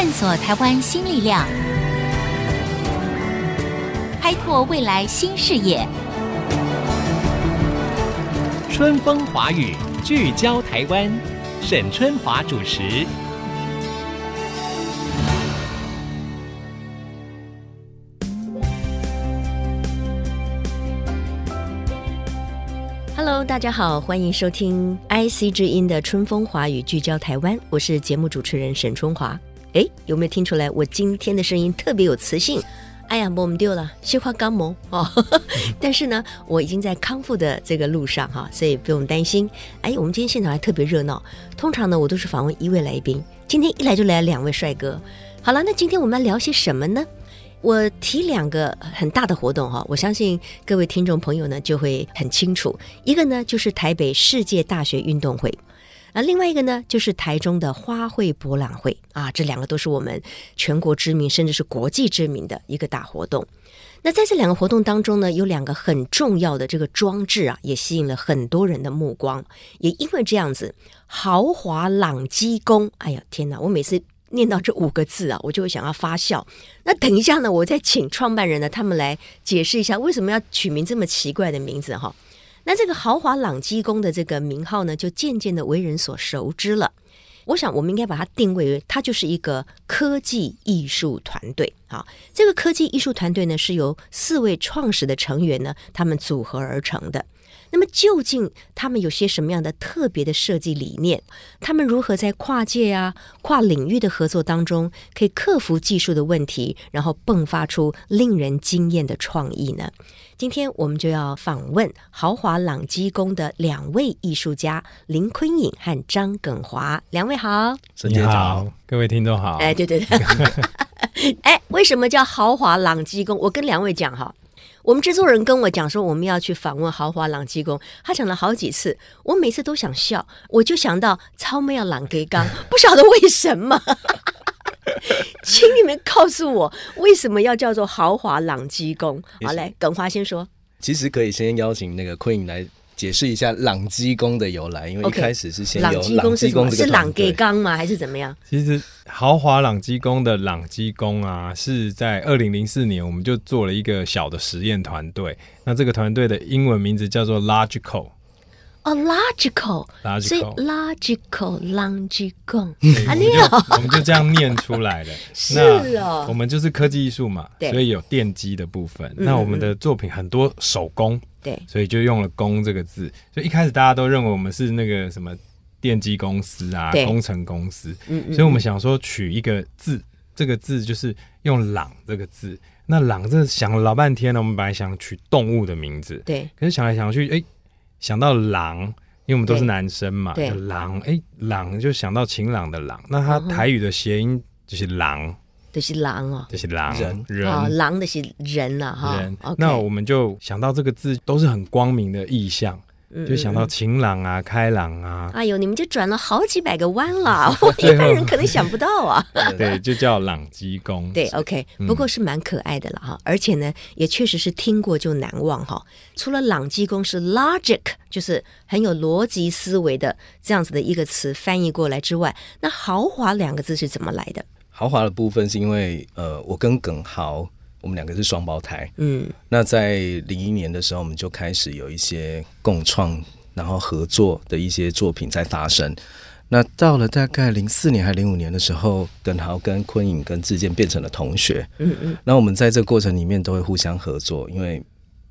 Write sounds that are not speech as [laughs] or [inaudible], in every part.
探索台湾新力量，开拓未来新视野。春风华语，聚焦台湾，沈春华主持。Hello，大家好，欢迎收听 IC 之音的春风华语聚焦台湾，我是节目主持人沈春华。哎，有没有听出来我今天的声音特别有磁性？哎呀，我们丢了，矽化刚萌哦。[laughs] 但是呢，我已经在康复的这个路上哈，所以不用担心。哎，我们今天现场还特别热闹。通常呢，我都是访问一位来宾，今天一来就来了两位帅哥。好了，那今天我们要聊些什么呢？我提两个很大的活动哈，我相信各位听众朋友呢就会很清楚。一个呢就是台北世界大学运动会，啊，另外一个呢就是台中的花卉博览会啊，这两个都是我们全国知名甚至是国际知名的一个大活动。那在这两个活动当中呢，有两个很重要的这个装置啊，也吸引了很多人的目光。也因为这样子，豪华朗基宫，哎呀天哪，我每次。念到这五个字啊，我就会想要发笑。那等一下呢，我再请创办人呢，他们来解释一下为什么要取名这么奇怪的名字哈。那这个豪华朗基宫的这个名号呢，就渐渐的为人所熟知了。我想，我们应该把它定位为，它就是一个科技艺术团队啊。这个科技艺术团队呢，是由四位创始的成员呢，他们组合而成的。那么究竟他们有些什么样的特别的设计理念？他们如何在跨界啊、跨领域的合作当中，可以克服技术的问题，然后迸发出令人惊艳的创意呢？今天我们就要访问豪华朗基宫的两位艺术家林坤颖和张耿华，两位好，你好，各位听众好。哎，对对对，[laughs] 哎，为什么叫豪华朗基宫？我跟两位讲哈。我们制作人跟我讲说，我们要去访问豪华朗基宫，他讲了好几次，我每次都想笑，我就想到超妹要朗给刚，[laughs] 不晓得为什么，[laughs] 请你们告诉我为什么要叫做豪华朗基宫？好嘞，耿华先说。其实可以先邀请那个昆颖来解释一下朗基宫的由来，因为一开始是先有朗基宫是朗给刚吗？还是怎么样？其实。豪华朗基宫的朗基宫啊，是在二零零四年，我们就做了一个小的实验团队。那这个团队的英文名字叫做 Logical。哦，Logical，所以 Logical 朗机宫啊，你好，我们就这样念出来的。[laughs] 是哦，我们就是科技艺术嘛，所以有电机的部分。那我们的作品很多手工，对，所以就用了“工”这个字。所以一开始大家都认为我们是那个什么。电机公司啊，工程公司，嗯嗯，所以我们想说取一个字，这个字就是用“朗”这个字。那“朗”这想了老半天呢，我们本来想取动物的名字，对，可是想来想去，哎、欸，想到“狼”，因为我们都是男生嘛，对，狼，哎、欸，狼就想到晴朗的“朗”，那它台语的谐音就是“狼”，就是“狼”哦，就是“狼”，人，人，哦，“狼”的是人了哈，人。那我们就想到这个字都是很光明的意象。就想到晴朗啊，开朗啊！哎呦，你们就转了好几百个弯了，[laughs] [laughs] 我一般人可能想不到啊。[laughs] 对，就叫朗基公。对，OK，不过是蛮可爱的了哈，嗯、而且呢，也确实是听过就难忘哈。除了朗基公是 logic，就是很有逻辑思维的这样子的一个词翻译过来之外，那豪华两个字是怎么来的？豪华的部分是因为呃，我跟耿豪。我们两个是双胞胎，嗯，那在零一年的时候，我们就开始有一些共创，然后合作的一些作品在发生。那到了大概零四年还零五年的时候，耿豪跟昆颖跟志健变成了同学，嗯嗯，那我们在这个过程里面都会互相合作，因为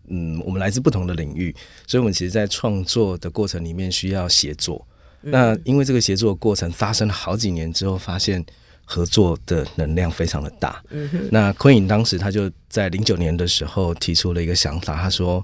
嗯，我们来自不同的领域，所以我们其实，在创作的过程里面需要协作。那因为这个协作的过程发生了好几年之后，发现。合作的能量非常的大。嗯，那昆影当时他就在零九年的时候提出了一个想法，他说：“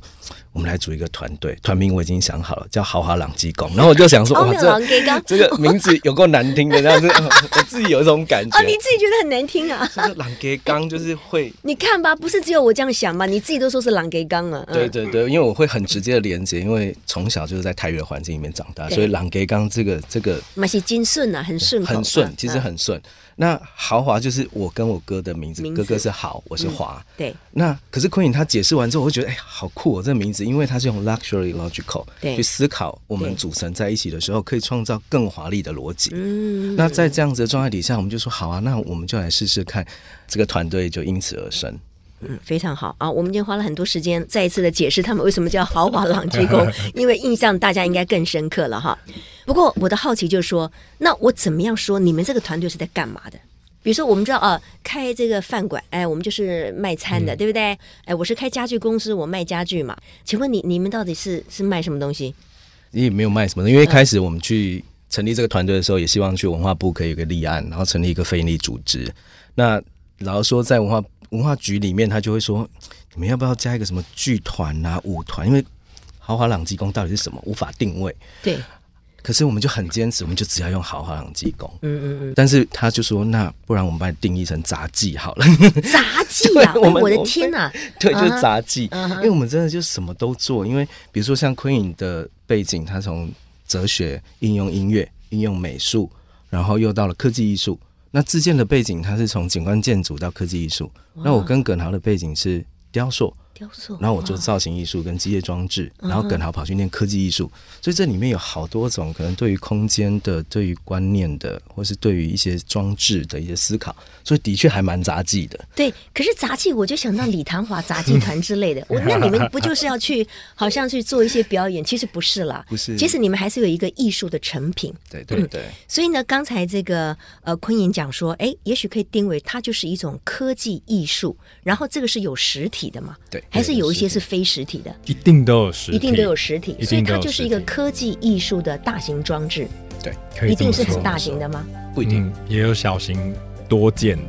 我们来组一个团队，团名我已经想好了，叫豪华朗机宫。”然后我就想说：“哇，这这个名字有够难听的，这样子，[laughs] 我自己有一种感觉。”哦，你自己觉得很难听啊？就是朗机宫就是会，你看吧，不是只有我这样想吧？你自己都说是朗机宫啊。对对对，因为我会很直接的连接，因为从小就是在台语的环境里面长大，所以朗机宫这个这个，蛮是精顺啊，很顺，很顺，其实很顺。那豪华就是我跟我哥的名字，名字哥哥是豪，我是华，对。那可是昆颖他解释完之后，我会觉得哎，好酷哦，这个名字，因为它是用 luxury logical 去思考我们组成在一起的时候，可以创造更华丽的逻辑。嗯。那在这样子的状态底下，我们就说好啊，那我们就来试试看，这个团队就因此而生。嗯，非常好啊！我们今天花了很多时间，再一次的解释他们为什么叫豪华朗基宫，[laughs] 因为印象大家应该更深刻了哈。不过我的好奇就是说，那我怎么样说你们这个团队是在干嘛的？比如说，我们知道啊，开这个饭馆，哎，我们就是卖餐的，嗯、对不对？哎，我是开家具公司，我卖家具嘛。请问你，你们到底是是卖什么东西？你也没有卖什么，因为一开始我们去成立这个团队的时候，也希望去文化部可以有个立案，然后成立一个非营利组织。那然后说在文化。文化局里面，他就会说：“你们要不要加一个什么剧团啊、舞团？因为豪华朗基公到底是什么，无法定位。”对。可是我们就很坚持，我们就只要用豪华朗基公。嗯嗯嗯。但是他就说：“那不然我们把它定义成杂技好了。”杂技啊！[laughs] 我我的天哪！对，就是杂技。因为我们真的就什么都做。因为比如说像昆影的背景，他从哲学应用音乐、应用美术，然后又到了科技艺术。那自建的背景，它是从景观建筑到科技艺术。那我跟耿豪的背景是雕塑。雕塑，然后我做造型艺术跟机械装置，然后耿豪跑去念科技艺术，所以这里面有好多种可能对于空间的、对于观念的，或是对于一些装置的一些思考，所以的确还蛮杂技的。对，可是杂技我就想到李唐华杂技团之类的，[laughs] 我那你们不就是要去好像去做一些表演？其实不是啦，不是，其实你们还是有一个艺术的成品。对对对。所以呢，刚才这个呃昆颖讲说，哎，也许可以定为它就是一种科技艺术，然后这个是有实体的嘛？对，还是有一些是。非实体的，一定都有实体，一定都有实体，所以它就是一个科技艺术的大型装置。对，一定是很大型的吗？不一定，也有小型多件的。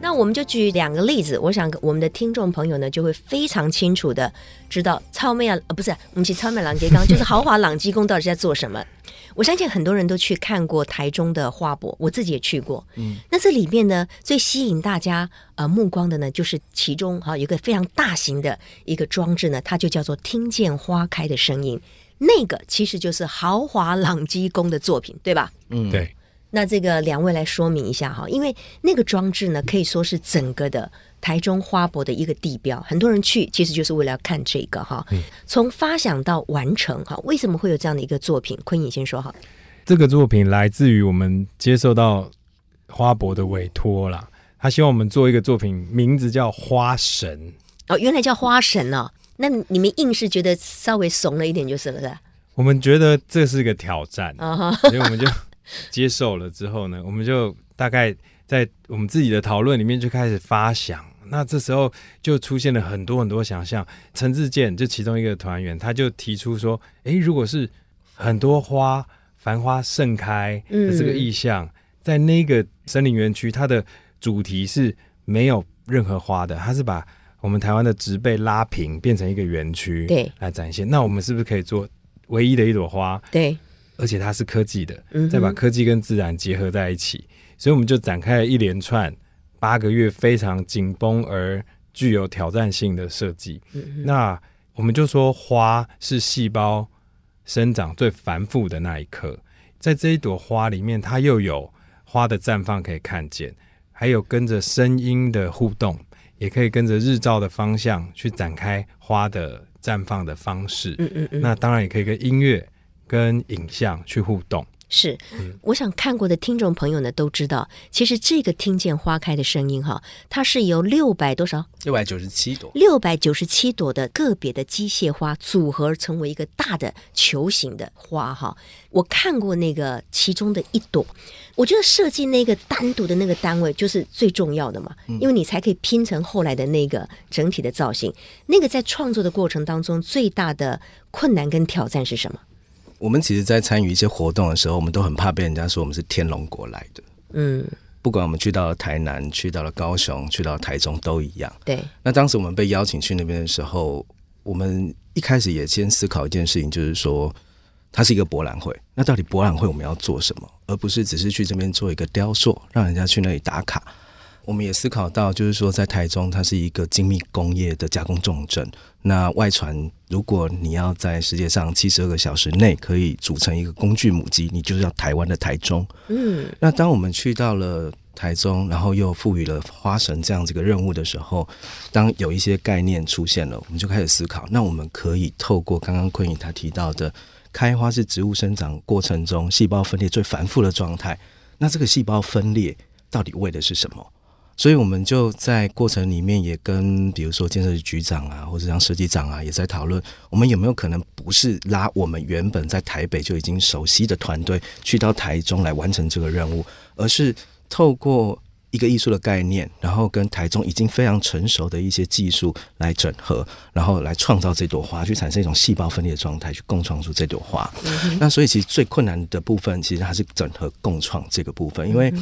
那我们就举两个例子，我想我们的听众朋友呢就会非常清楚的知道超美啊，不是我们去超美朗基公，就是豪华朗基宫到底在做什么。我相信很多人都去看过台中的花博，我自己也去过。嗯，那这里面呢，最吸引大家呃目光的呢，就是其中哈有一个非常大型的一个装置呢，它就叫做“听见花开的声音”。那个其实就是豪华朗基宫的作品，对吧？嗯，对。那这个两位来说明一下哈，因为那个装置呢，可以说是整个的。台中花博的一个地标，很多人去其实就是为了要看这个哈。从发想到完成哈，为什么会有这样的一个作品？坤颖先说哈。这个作品来自于我们接受到花博的委托啦，他希望我们做一个作品，名字叫《花神》哦，原来叫花神哦。那你们硬是觉得稍微怂了一点就是了，是吧？我们觉得这是个挑战，所以我们就接受了。之后呢，我们就大概。在我们自己的讨论里面就开始发想，那这时候就出现了很多很多想象。陈志健就其中一个团员，他就提出说：“诶，如果是很多花、繁花盛开的这个意象，嗯、在那个森林园区，它的主题是没有任何花的，它是把我们台湾的植被拉平，变成一个园区，对，来展现。那我们是不是可以做唯一的一朵花？对，而且它是科技的，再把科技跟自然结合在一起。”所以我们就展开了一连串八个月非常紧绷而具有挑战性的设计。嗯、那我们就说，花是细胞生长最繁复的那一刻，在这一朵花里面，它又有花的绽放可以看见，还有跟着声音的互动，也可以跟着日照的方向去展开花的绽放的方式。嗯嗯嗯。那当然也可以跟音乐、跟影像去互动。是，我想看过的听众朋友呢都知道，其实这个听见花开的声音哈，它是由六百多少？六百九十七朵，六百九十七朵的个别的机械花组合成为一个大的球形的花哈。我看过那个其中的一朵，我觉得设计那个单独的那个单位就是最重要的嘛，因为你才可以拼成后来的那个整体的造型。那个在创作的过程当中最大的困难跟挑战是什么？我们其实，在参与一些活动的时候，我们都很怕被人家说我们是天龙国来的。嗯，不管我们去到了台南、去到了高雄、去到台中，都一样。对。那当时我们被邀请去那边的时候，我们一开始也先思考一件事情，就是说，它是一个博览会。那到底博览会我们要做什么？而不是只是去这边做一个雕塑，让人家去那里打卡。我们也思考到，就是说，在台中，它是一个精密工业的加工重镇。那外传如果你要在世界上七十二个小时内可以组成一个工具母机，你就是要台湾的台中。嗯，那当我们去到了台中，然后又赋予了花神这样子一个任务的时候，当有一些概念出现了，我们就开始思考，那我们可以透过刚刚坤颖他提到的，开花是植物生长过程中细胞分裂最繁复的状态，那这个细胞分裂到底为的是什么？所以我们就在过程里面也跟，比如说建设局局长啊，或者像设计长啊，也在讨论，我们有没有可能不是拉我们原本在台北就已经熟悉的团队去到台中来完成这个任务，而是透过一个艺术的概念，然后跟台中已经非常成熟的一些技术来整合，然后来创造这朵花，去产生一种细胞分裂的状态，去共创出这朵花。嗯、那所以其实最困难的部分，其实还是整合共创这个部分，因为。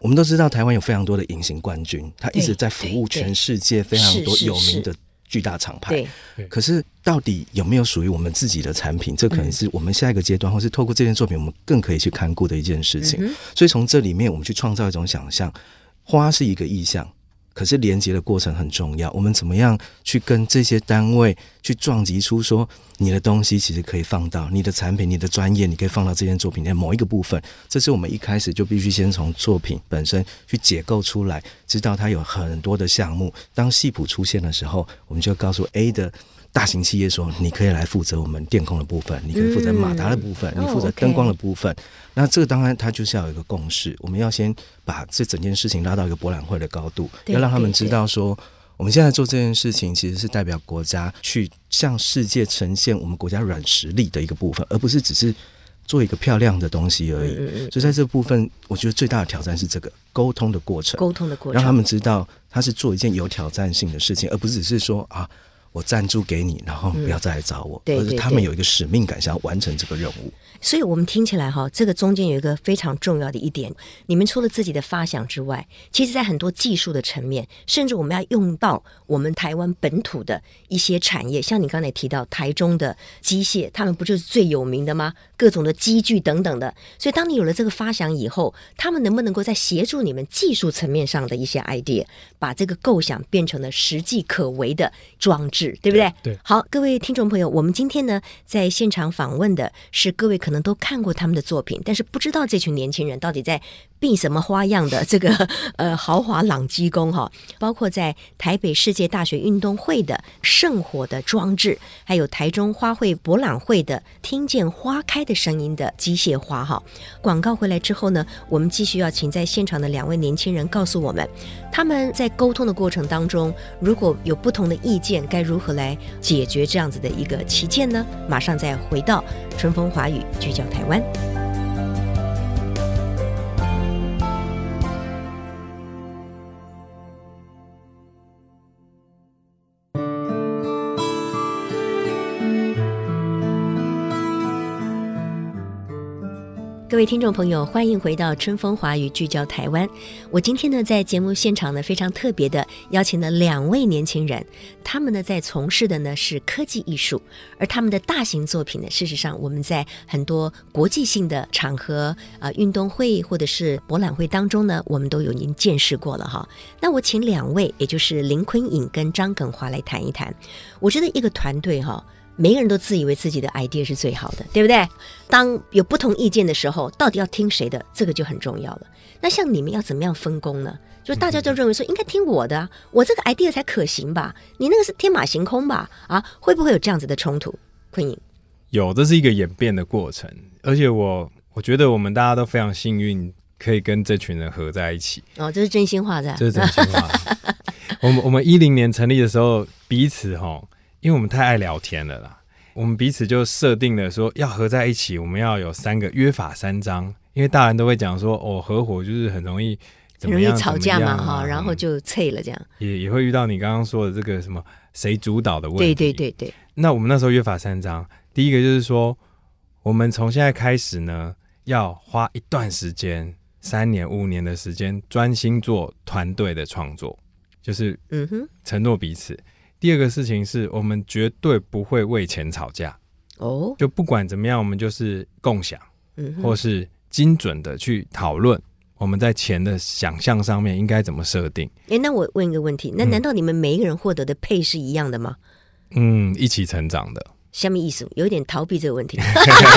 我们都知道，台湾有非常多的隐形冠军，他一直在服务全世界非常多有名的巨大厂牌。可是，到底有没有属于我们自己的产品？这可能是我们下一个阶段，或是透过这件作品，我们更可以去看顾的一件事情。所以，从这里面，我们去创造一种想象，花是一个意象。可是连接的过程很重要，我们怎么样去跟这些单位去撞击出说，你的东西其实可以放到你的产品、你的专业，你可以放到这件作品的某一个部分。这是我们一开始就必须先从作品本身去解构出来，知道它有很多的项目。当戏谱出现的时候，我们就告诉 A 的。大型企业说：“你可以来负责我们电控的部分，你可以负责马达的部分，嗯、你负责灯光的部分。哦 okay、那这个当然，它就是要有一个共识。我们要先把这整件事情拉到一个博览会的高度，要让他们知道说，我们现在做这件事情其实是代表国家去向世界呈现我们国家软实力的一个部分，而不是只是做一个漂亮的东西而已。所以在这部分，我觉得最大的挑战是这个沟通的过程，沟通的过程，让他们知道他是做一件有挑战性的事情，而不是只是说啊。”我赞助给你，然后不要再来找我。对、嗯，而是他们有一个使命感，想要完成这个任务。所以，我们听起来哈，这个中间有一个非常重要的一点，你们除了自己的发想之外，其实在很多技术的层面，甚至我们要用到我们台湾本土的一些产业，像你刚才提到台中的机械，他们不就是最有名的吗？各种的机具等等的。所以，当你有了这个发想以后，他们能不能够在协助你们技术层面上的一些 idea，把这个构想变成了实际可为的装置？对不对？对，好，各位听众朋友，我们今天呢在现场访问的是各位可能都看过他们的作品，但是不知道这群年轻人到底在。变什么花样的这个 [laughs] 呃豪华朗机工哈，包括在台北世界大学运动会的圣火的装置，还有台中花卉博览会的听见花开的声音的机械花哈。广告回来之后呢，我们继续要请在现场的两位年轻人告诉我们，他们在沟通的过程当中，如果有不同的意见，该如何来解决这样子的一个歧见呢？马上再回到春风华语，聚焦台湾。各位听众朋友，欢迎回到春风华语聚焦台湾。我今天呢，在节目现场呢，非常特别的邀请了两位年轻人，他们呢在从事的呢是科技艺术，而他们的大型作品呢，事实上我们在很多国际性的场合啊、运动会或者是博览会当中呢，我们都有您见识过了哈。那我请两位，也就是林坤颖跟张耿华来谈一谈。我觉得一个团队哈。每个人都自以为自己的 idea 是最好的，对不对？当有不同意见的时候，到底要听谁的？这个就很重要了。那像你们要怎么样分工呢？就大家就认为说应该听我的啊，我这个 idea 才可行吧？你那个是天马行空吧？啊，会不会有这样子的冲突？坤颖，有，这是一个演变的过程。而且我我觉得我们大家都非常幸运，可以跟这群人合在一起。哦，这是真心话，在这是真心话。[laughs] 我们我们一零年成立的时候，彼此哈。因为我们太爱聊天了啦，我们彼此就设定了说要合在一起，我们要有三个约法三章。因为大人都会讲说，哦，合伙就是很容易怎么样，很容易吵架嘛，哈、啊，然后就脆了这样。也也会遇到你刚刚说的这个什么谁主导的问题。对对对对。那我们那时候约法三章，第一个就是说，我们从现在开始呢，要花一段时间，三年五年的时间，专心做团队的创作，就是嗯哼，承诺彼此。第二个事情是我们绝对不会为钱吵架哦，就不管怎么样，我们就是共享，嗯，或是精准的去讨论我们在钱的想象上面应该怎么设定。诶，那我问一个问题，那难道你们每一个人获得的配是一样的吗？嗯，一起成长的。下面意思有一点逃避这个问题。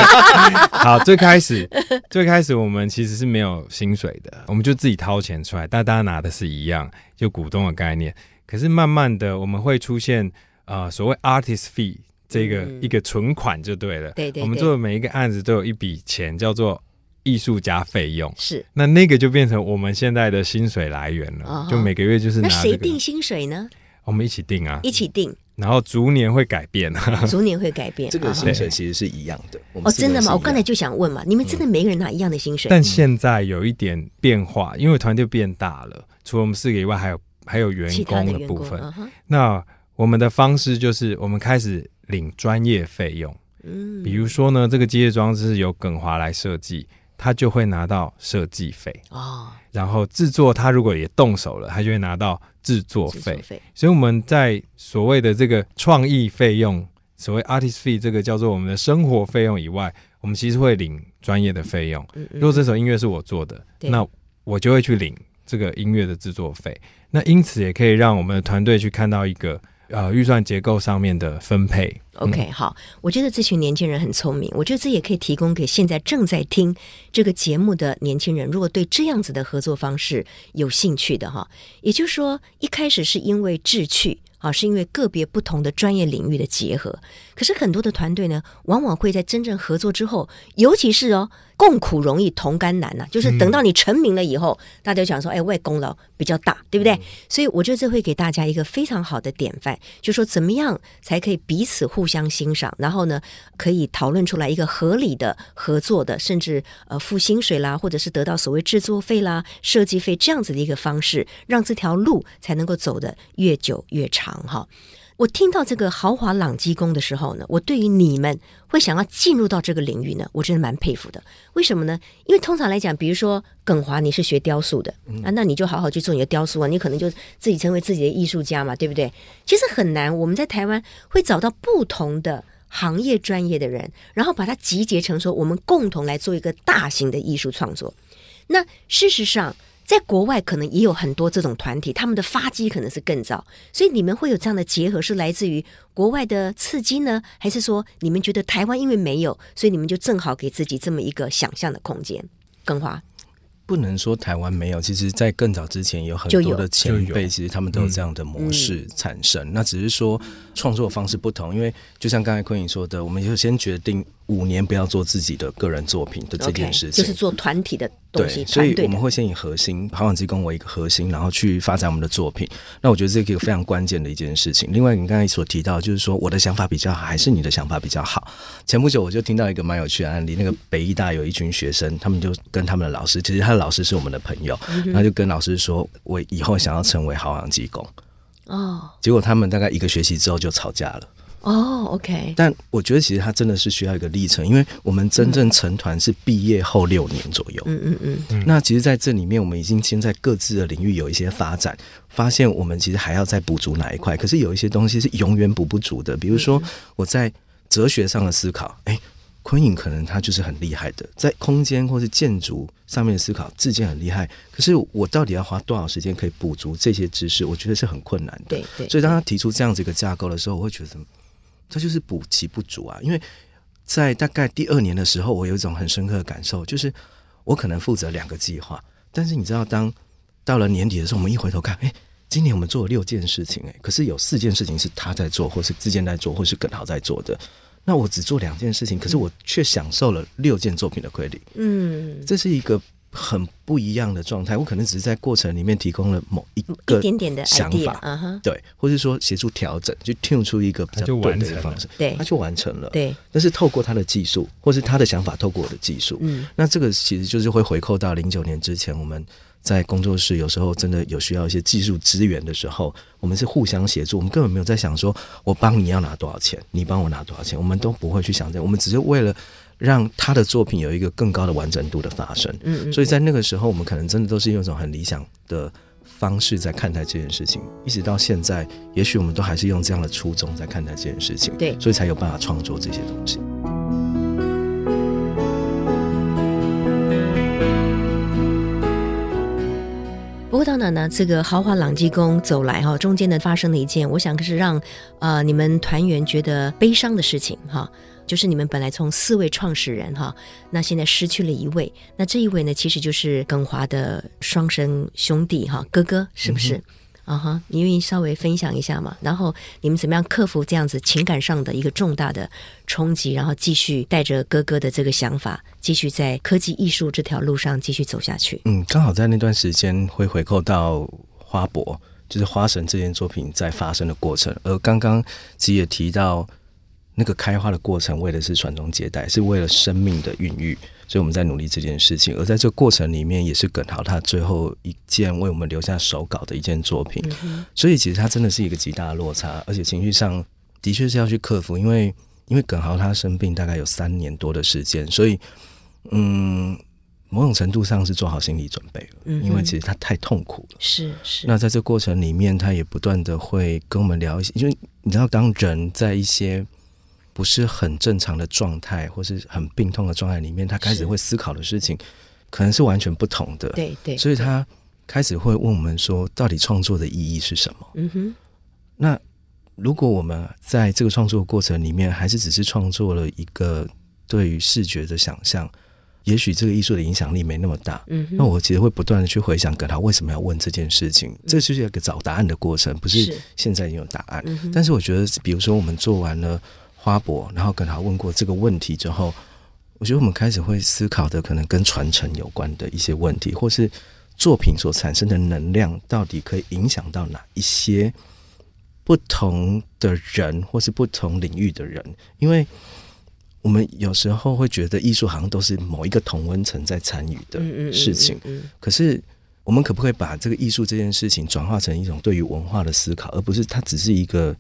[laughs] 好，最开始最开始我们其实是没有薪水的，我们就自己掏钱出来，但大家拿的是一样，就股东的概念。可是慢慢的我们会出现呃所谓 artist fee 这个、嗯、一个存款就对了。对，对对。我们做的每一个案子都有一笔钱叫做艺术家费用。是。那那个就变成我们现在的薪水来源了，哦、就每个月就是拿、这个。那谁定薪水呢？我们一起定啊，一起定。然后逐年会改变，[laughs] 逐年会改变。这个薪水其实是一样的。哦，真的吗？我刚才就想问嘛，你们真的每个人拿一样的薪水？但现在有一点变化，因为团队变大了，除了我们四个以外，还有还有员工的部分。那我们的方式就是，我们开始领专业费用。嗯，比如说呢，这个机械装置是由耿华来设计。他就会拿到设计费哦，然后制作他如果也动手了，他就会拿到制作费。所以我们在所谓的这个创意费用，所谓 artist fee 这个叫做我们的生活费用以外，我们其实会领专业的费用。如果这首音乐是我做的，那我就会去领这个音乐的制作费。那因此也可以让我们的团队去看到一个。呃，预算结构上面的分配。OK，好，我觉得这群年轻人很聪明，我觉得这也可以提供给现在正在听这个节目的年轻人，如果对这样子的合作方式有兴趣的哈，也就是说，一开始是因为志趣。啊，是因为个别不同的专业领域的结合。可是很多的团队呢，往往会在真正合作之后，尤其是哦，共苦容易同甘难呐、啊。就是等到你成名了以后，嗯、大家就想说，哎，外功劳比较大，对不对？嗯、所以我觉得这会给大家一个非常好的典范，就说怎么样才可以彼此互相欣赏，然后呢，可以讨论出来一个合理的合作的，甚至呃付薪水啦，或者是得到所谓制作费啦、设计费这样子的一个方式，让这条路才能够走得越久越长。哈，我听到这个豪华朗基宫的时候呢，我对于你们会想要进入到这个领域呢，我真的蛮佩服的。为什么呢？因为通常来讲，比如说耿华，你是学雕塑的啊，那你就好好去做你的雕塑啊，你可能就自己成为自己的艺术家嘛，对不对？其实很难，我们在台湾会找到不同的行业专业的人，然后把它集结成说，我们共同来做一个大型的艺术创作。那事实上。在国外可能也有很多这种团体，他们的发迹可能是更早，所以你们会有这样的结合，是来自于国外的刺激呢，还是说你们觉得台湾因为没有，所以你们就正好给自己这么一个想象的空间？更华。不能说台湾没有，其实，在更早之前有很多的前辈，其实他们都有这样的模式产生。嗯、那只是说创作方式不同，因为就像刚才坤颖说的，我们就先决定五年不要做自己的个人作品的这件事情，Okay, 就是做团体的东西。对，所以我们会先以核心好想机工为一个核心，然后去发展我们的作品。那我觉得这个非常关键的一件事情。另外，你刚才所提到，就是说我的想法比较好，还是你的想法比较好？前不久我就听到一个蛮有趣的案例，那个北医大有一群学生，他们就跟他们的老师，其实他的老师是我们的朋友，然后就跟老师说：“我以后想要成为好想机工。”哦，结果他们大概一个学期之后就吵架了。哦，OK。但我觉得其实它真的是需要一个历程，因为我们真正成团是毕业后六年左右。嗯嗯嗯。那其实在这里面，我们已经先在各自的领域有一些发展，发现我们其实还要再补足哪一块。可是有一些东西是永远补不足的，比如说我在哲学上的思考，哎。昆影可能他就是很厉害的，在空间或是建筑上面的思考，自建很厉害。可是我到底要花多少时间可以补足这些知识？我觉得是很困难的。对对。所以当他提出这样子一个架构的时候，我会觉得，他就是补其不足啊。因为在大概第二年的时候，我有一种很深刻的感受，就是我可能负责两个计划，但是你知道，当到了年底的时候，我们一回头看，哎，今年我们做了六件事情，哎，可是有四件事情是他在做，或是自建在做，或是耿豪在做的。那我只做两件事情，可是我却享受了六件作品的亏力。嗯，这是一个很不一样的状态。我可能只是在过程里面提供了某一个一点点的想法，嗯、对，或者说协助调整，就 tune 出一个比较对的方式，对，他就完成了。对，但是透过他的技术，或是他的想法，透过我的技术，嗯，那这个其实就是会回扣到零九年之前我们。在工作室，有时候真的有需要一些技术资源的时候，我们是互相协助。我们根本没有在想说，我帮你要拿多少钱，你帮我拿多少钱，我们都不会去想这样。我们只是为了让他的作品有一个更高的完整度的发生。嗯，嗯，所以在那个时候，我们可能真的都是用一种很理想的方式在看待这件事情。一直到现在，也许我们都还是用这样的初衷在看待这件事情。对，所以才有办法创作这些东西。不过到哪呢，这个豪华朗基宫走来哈，中间呢发生了一件，我想可是让呃你们团员觉得悲伤的事情哈，就是你们本来从四位创始人哈，那现在失去了一位，那这一位呢，其实就是耿华的双生兄弟哈，哥哥是不是？嗯啊哈，uh huh, 你愿意稍微分享一下吗？然后你们怎么样克服这样子情感上的一个重大的冲击，然后继续带着哥哥的这个想法，继续在科技艺术这条路上继续走下去？嗯，刚好在那段时间会回扣到花博，就是花神这件作品在发生的过程，而刚刚其实也提到那个开花的过程，为的是传宗接代，是为了生命的孕育。所以我们在努力这件事情，而在这个过程里面，也是耿豪他最后一件为我们留下手稿的一件作品。嗯、所以其实他真的是一个极大的落差，而且情绪上的确是要去克服。因为因为耿豪他生病大概有三年多的时间，所以嗯，某种程度上是做好心理准备了。嗯、因为其实他太痛苦了。是是。那在这过程里面，他也不断的会跟我们聊一些，因为你知道，当人在一些。不是很正常的状态，或是很病痛的状态里面，他开始会思考的事情，可能是完全不同的。对对，所以他开始会问我们说，到底创作的意义是什么？嗯哼。那如果我们在这个创作过程里面，还是只是创作了一个对于视觉的想象，也许这个艺术的影响力没那么大。嗯哼。那我其实会不断的去回想，跟他为什么要问这件事情？嗯、这就是一个找答案的过程，不是现在已经有答案。是但是我觉得，比如说我们做完了。花博，然后跟他问过这个问题之后，我觉得我们开始会思考的可能跟传承有关的一些问题，或是作品所产生的能量到底可以影响到哪一些不同的人，或是不同领域的人？因为我们有时候会觉得艺术好像都是某一个同温层在参与的事情，可是我们可不可以把这个艺术这件事情转化成一种对于文化的思考，而不是它只是一个。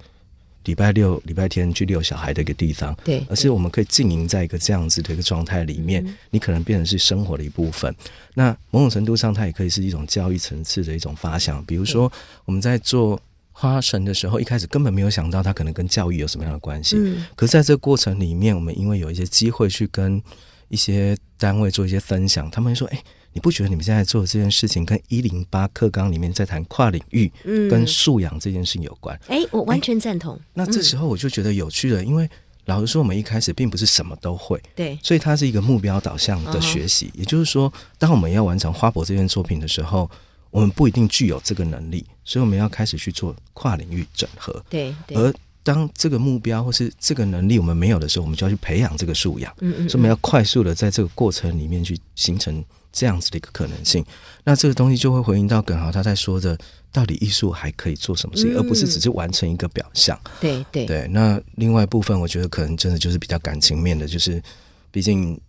礼拜六、礼拜天去遛小孩的一个地方，对，而是我们可以经营在一个这样子的一个状态里面，嗯、你可能变成是生活的一部分。那某种程度上，它也可以是一种教育层次的一种发想。比如说，我们在做花神的时候，一开始根本没有想到它可能跟教育有什么样的关系。嗯，可是在这个过程里面，我们因为有一些机会去跟一些单位做一些分享，他们说：“哎。”你不觉得你们现在做的这件事情跟一零八课纲里面在谈跨领域、跟素养这件事情有关？哎、嗯，我完全赞同。那这时候我就觉得有趣了，因为老实说，我们一开始并不是什么都会，对，所以它是一个目标导向的学习。也就是说，当我们要完成花博这件作品的时候，我们不一定具有这个能力，所以我们要开始去做跨领域整合。对，而当这个目标或是这个能力我们没有的时候，我们就要去培养这个素养。嗯嗯，所以我们要快速的在这个过程里面去形成。这样子的一个可能性，那这个东西就会回应到耿豪他在说的，到底艺术还可以做什么事情，嗯、而不是只是完成一个表象。对对对。那另外一部分，我觉得可能真的就是比较感情面的，就是毕竟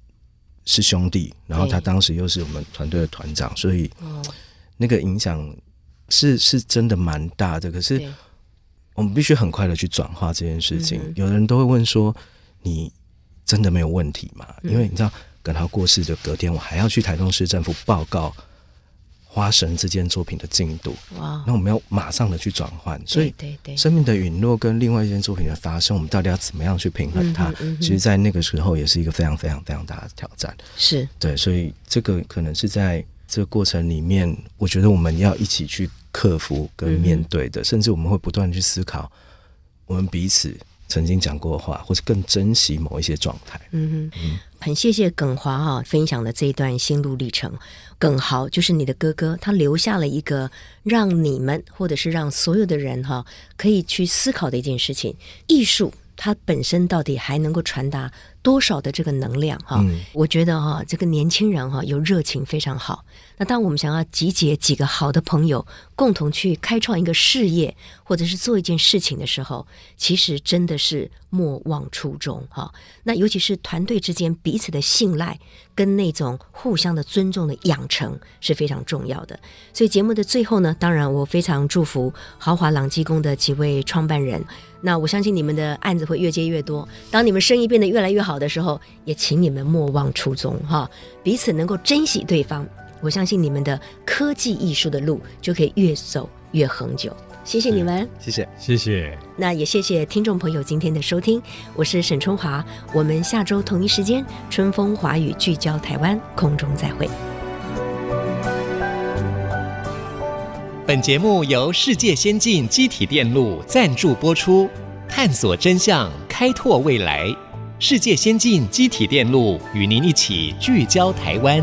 是兄弟，然后他当时又是我们团队的团长，所以那个影响是是真的蛮大的。可是我们必须很快的去转化这件事情。嗯、有人都会问说：“你真的没有问题吗？”因为你知道。跟他过世的隔天，我还要去台中市政府报告花神这件作品的进度。哇！那我们要马上的去转换，所以对对，生命的陨落跟另外一件作品的发生，我们到底要怎么样去平衡它？嗯嗯、其实，在那个时候也是一个非常非常非常大的挑战。是对，所以这个可能是在这个过程里面，我觉得我们要一起去克服跟面对的，嗯、甚至我们会不断去思考我们彼此。曾经讲过的话，或是更珍惜某一些状态。嗯哼，嗯，很谢谢耿华哈分享的这一段心路历程。耿豪就是你的哥哥，他留下了一个让你们或者是让所有的人哈可以去思考的一件事情：艺术它本身到底还能够传达多少的这个能量哈？嗯、我觉得哈，这个年轻人哈有热情非常好。那当我们想要集结几个好的朋友，共同去开创一个事业，或者是做一件事情的时候，其实真的是莫忘初衷哈。那尤其是团队之间彼此的信赖跟那种互相的尊重的养成是非常重要的。所以节目的最后呢，当然我非常祝福豪华朗基宫的几位创办人。那我相信你们的案子会越接越多。当你们生意变得越来越好的时候，也请你们莫忘初衷哈，彼此能够珍惜对方。我相信你们的科技艺术的路就可以越走越恒久。谢谢你们，谢谢，谢谢。那也谢谢听众朋友今天的收听，我是沈春华。我们下周同一时间，春风华语聚焦台湾，空中再会。本节目由世界先进机体电路赞助播出，探索真相，开拓未来。世界先进机体电路与您一起聚焦台湾。